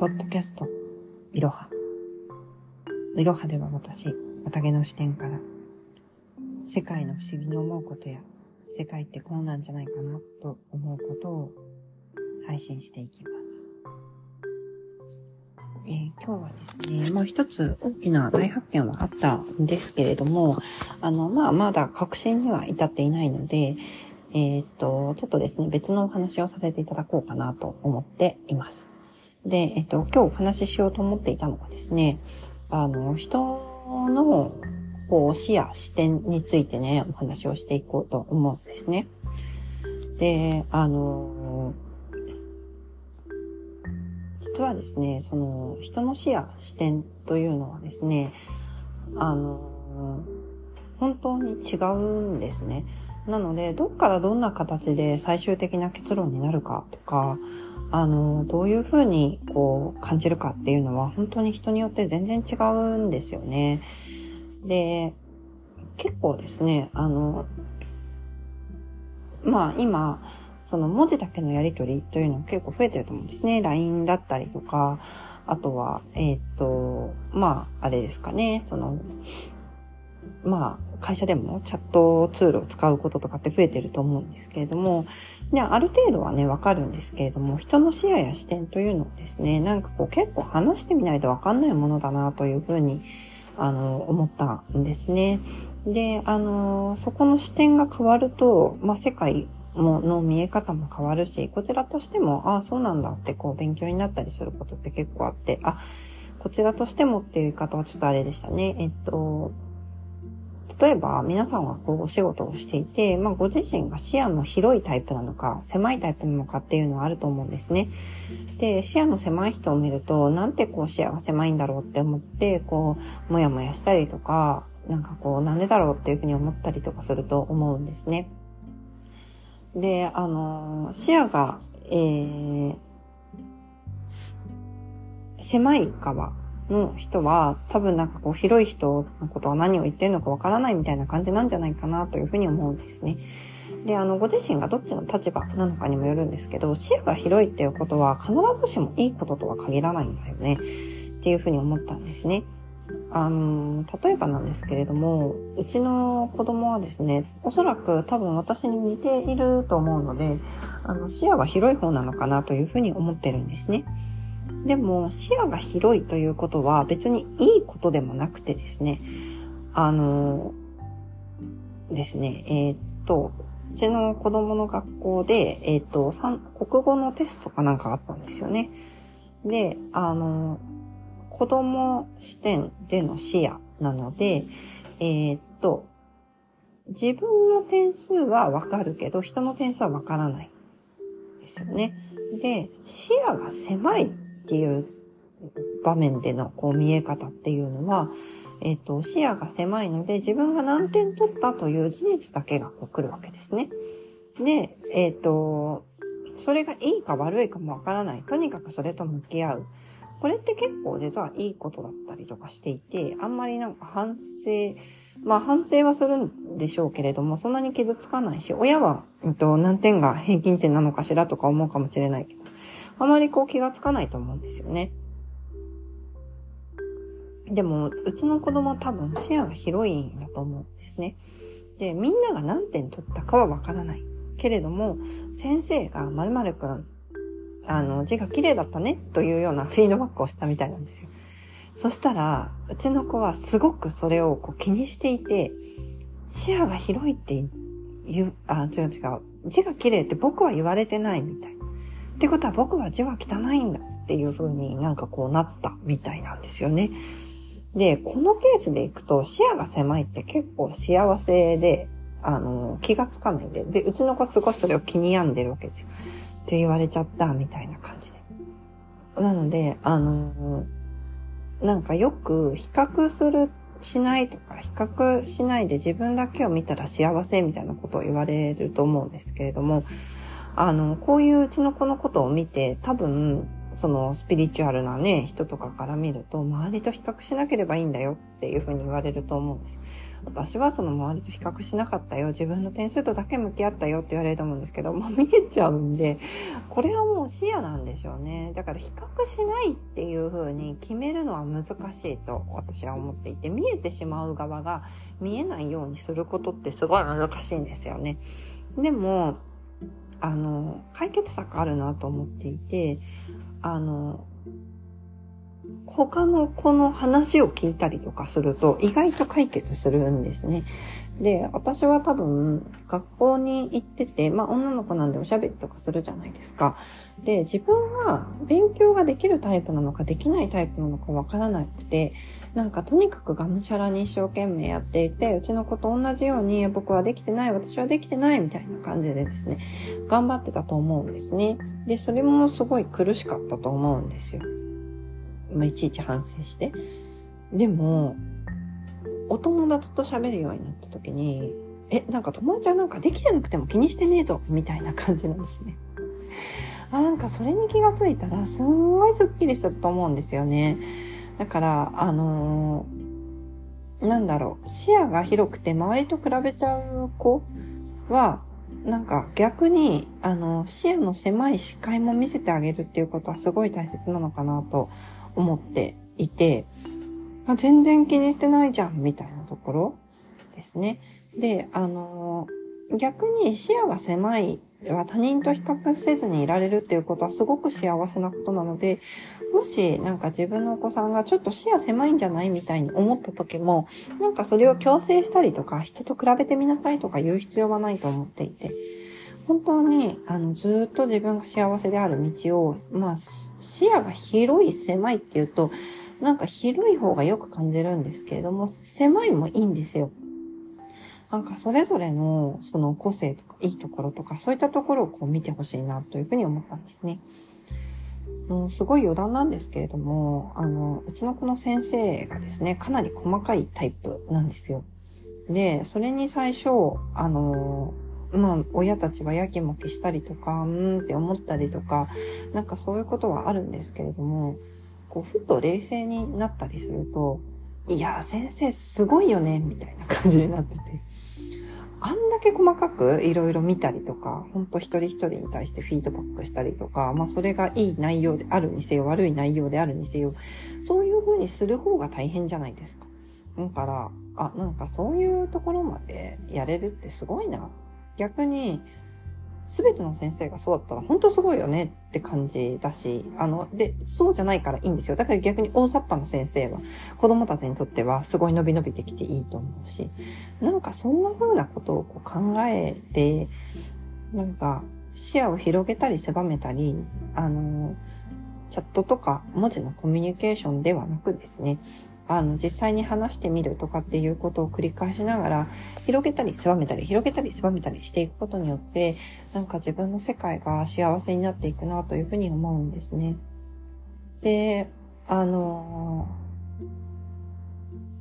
ポッドキャスト、いろは。いろはでは私、綿毛の視点から、世界の不思議に思うことや、世界ってこうなんじゃないかなと思うことを配信していきます。えー、今日はですね、まあ一つ大きな大発見はあったんですけれども、あの、まあまだ確信には至っていないので、えっ、と、ちょっとですね、別のお話をさせていただこうかなと思っています。で、えっ、と、今日お話ししようと思っていたのはですね、あの、人の、こう、視野、視点についてね、お話をしていこうと思うんですね。で、あの、実はですね、その、人の視野、視点というのはですね、あの、本当に違うんですね。なので、どっからどんな形で最終的な結論になるかとか、あの、どういうふうにこう感じるかっていうのは本当に人によって全然違うんですよね。で、結構ですね、あの、まあ今、その文字だけのやりとりというのは結構増えてると思うんですね。LINE だったりとか、あとは、えっ、ー、と、まあ、あれですかね、その、まあ、会社でもチャットツールを使うこととかって増えてると思うんですけれども、で、ある程度はね、わかるんですけれども、人の視野や視点というのをですね、なんかこう結構話してみないとわかんないものだなというふうに、あの、思ったんですね。で、あの、そこの視点が変わると、まあ、世界もの見え方も変わるし、こちらとしても、ああ、そうなんだってこう勉強になったりすることって結構あって、あ、こちらとしてもっていう言い方はちょっとあれでしたね。えっと、例えば皆さんはこうお仕事をしていて、まあ、ご自身が視野の広いタイプなのか、狭いタイプなのかっていうのはあると思うんですね。で、視野の狭い人を見ると、なんてこう視野が狭いんだろうって思って、こう、もやもやしたりとか、なんかこう、なんでだろうっていうふうに思ったりとかすると思うんですね。で、あの、視野が、えー、狭い側の人は多分なんかこう広い人のことは何を言ってるのかわからないみたいな感じなんじゃないかなというふうに思うんですね。で、あの、ご自身がどっちの立場なのかにもよるんですけど、視野が広いっていうことは必ずしもいいこととは限らないんだよね。っていうふうに思ったんですね。あの、例えばなんですけれども、うちの子供はですね、おそらく多分私に似ていると思うので、あの、視野は広い方なのかなというふうに思ってるんですね。でも視野が広いということは別にいいことでもなくてですね、あの、ですね、えー、っと、うちの子供の学校で、えー、っと、国語のテストかなんかあったんですよね。で、あの、子供視点での視野なので、えー、っと、自分の点数はわかるけど、人の点数はわからない。ですよね。で、視野が狭いっていう場面でのこう見え方っていうのは、えっ、ー、と、視野が狭いので自分が何点取ったという事実だけがこう来るわけですね。で、えっ、ー、と、それがいいか悪いかもわからない。とにかくそれと向き合う。これって結構実はいいことだったりとかしていて、あんまりなんか反省、まあ反省はするんでしょうけれども、そんなに傷つかないし、親は、えっと、何点が平均点なのかしらとか思うかもしれないけど、あまりこう気がつかないと思うんですよね。でも、うちの子供多分視野が広いんだと思うんですね。で、みんなが何点取ったかはわからない。けれども、先生が〇〇くん、あの、字が綺麗だったねというようなフィードバックをしたみたいなんですよ。そしたら、うちの子はすごくそれをこう気にしていて、視野が広いって言う、あ、違う違う。字が綺麗って僕は言われてないみたい。ってことは僕は字は汚いんだっていう風になんかこうなったみたいなんですよね。で、このケースでいくと視野が狭いって結構幸せで、あの、気がつかないんで、で、うちの子すごいそれを気に病んでるわけですよ。って言われちゃったみたいな感じで。なので、あの、なんかよく比較する、しないとか、比較しないで自分だけを見たら幸せみたいなことを言われると思うんですけれども、あの、こういううちの子のことを見て、多分、そのスピリチュアルなね、人とかから見ると、周りと比較しなければいいんだよっていうふうに言われると思うんです。私はその周りと比較しなかったよ。自分の点数とだけ向き合ったよって言われると思うんですけど、もう見えちゃうんで、これはもう視野なんでしょうね。だから比較しないっていう風に決めるのは難しいと私は思っていて、見えてしまう側が見えないようにすることってすごい難しいんですよね。でも、あの、解決策あるなと思っていて、あの、他の子の話を聞いたりとかすると意外と解決するんですね。で、私は多分学校に行ってて、まあ女の子なんでおしゃべりとかするじゃないですか。で、自分が勉強ができるタイプなのかできないタイプなのかわからなくて、なんかとにかくがむしゃらに一生懸命やっていて、うちの子と同じように僕はできてない、私はできてないみたいな感じでですね、頑張ってたと思うんですね。で、それもすごい苦しかったと思うんですよ。まあ、いちいち反省して。でも、お友達と喋るようになった時に、え、なんか友達はなんかできてなくても気にしてねえぞ、みたいな感じなんですね。あ、なんかそれに気がついたら、すんごいスッキリすると思うんですよね。だから、あのー、なんだろう、視野が広くて周りと比べちゃう子は、なんか逆に、あの、視野の狭い視界も見せてあげるっていうことはすごい大切なのかなと思っていて、あ全然気にしてないじゃんみたいなところですね。で、あの逆に視野が狭いでは他人と比較せずにいられるっていうことはすごく幸せなことなので、もしなんか自分のお子さんがちょっと視野狭いんじゃないみたいに思った時も、なんかそれを強制したりとか、人と比べてみなさいとか言う必要はないと思っていて、本当に、あの、ずっと自分が幸せである道を、まあ、視野が広い、狭いっていうと、なんか広い方がよく感じるんですけれども、狭いもいいんですよ。なんかそれぞれのその個性とかいいところとかそういったところをこう見てほしいなというふうに思ったんですね。うん、すごい余談なんですけれども、あの、うちの子の先生がですね、かなり細かいタイプなんですよ。で、それに最初、あの、まあ、親たちはやきもきしたりとか、うんって思ったりとか、なんかそういうことはあるんですけれども、こう、ふと冷静になったりすると、いや、先生すごいよね、みたいな感じになってて。あんだけ細かくいろいろ見たりとか、ほんと一人一人に対してフィードバックしたりとか、まあそれがいい内容であるにせよ、悪い内容であるにせよ、そういう風にする方が大変じゃないですか。だから、あ、なんかそういうところまでやれるってすごいな。逆に、全ての先生がそうだったら本当すごいよねって感じだし、あの、で、そうじゃないからいいんですよ。だから逆に大雑把な先生は子供たちにとってはすごい伸び伸びできていいと思うし、なんかそんな風なことをこう考えて、なんか視野を広げたり狭めたり、あの、チャットとか文字のコミュニケーションではなくですね、あの、実際に話してみるとかっていうことを繰り返しながら、広げたり狭めたり、広げたり狭めたりしていくことによって、なんか自分の世界が幸せになっていくなというふうに思うんですね。で、あの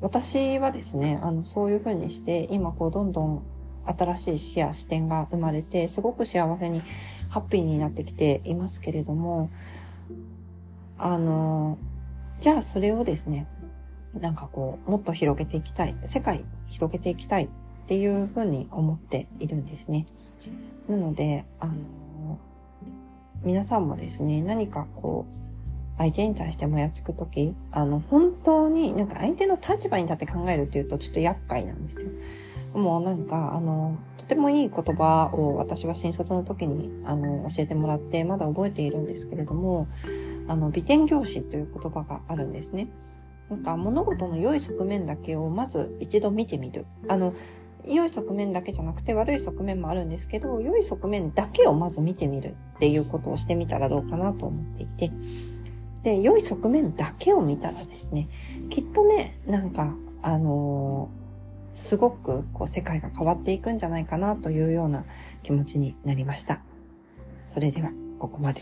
私はですね、あの、そういうふうにして、今こう、どんどん新しい視野、視点が生まれて、すごく幸せに、ハッピーになってきていますけれども、あの、じゃあそれをですね、なんかこう、もっと広げていきたい、世界広げていきたいっていうふうに思っているんですね。なので、あの、皆さんもですね、何かこう、相手に対してもやつくとき、あの、本当になんか相手の立場に立って考えるっていうとちょっと厄介なんですよ。もうなんか、あの、とてもいい言葉を私は新卒の時に、あの、教えてもらって、まだ覚えているんですけれども、あの、美点行詞という言葉があるんですね。なんか物事の良い側面だけをまず一度見てみる。あの、良い側面だけじゃなくて悪い側面もあるんですけど、良い側面だけをまず見てみるっていうことをしてみたらどうかなと思っていて。で、良い側面だけを見たらですね、きっとね、なんか、あのー、すごくこう世界が変わっていくんじゃないかなというような気持ちになりました。それでは、ここまで。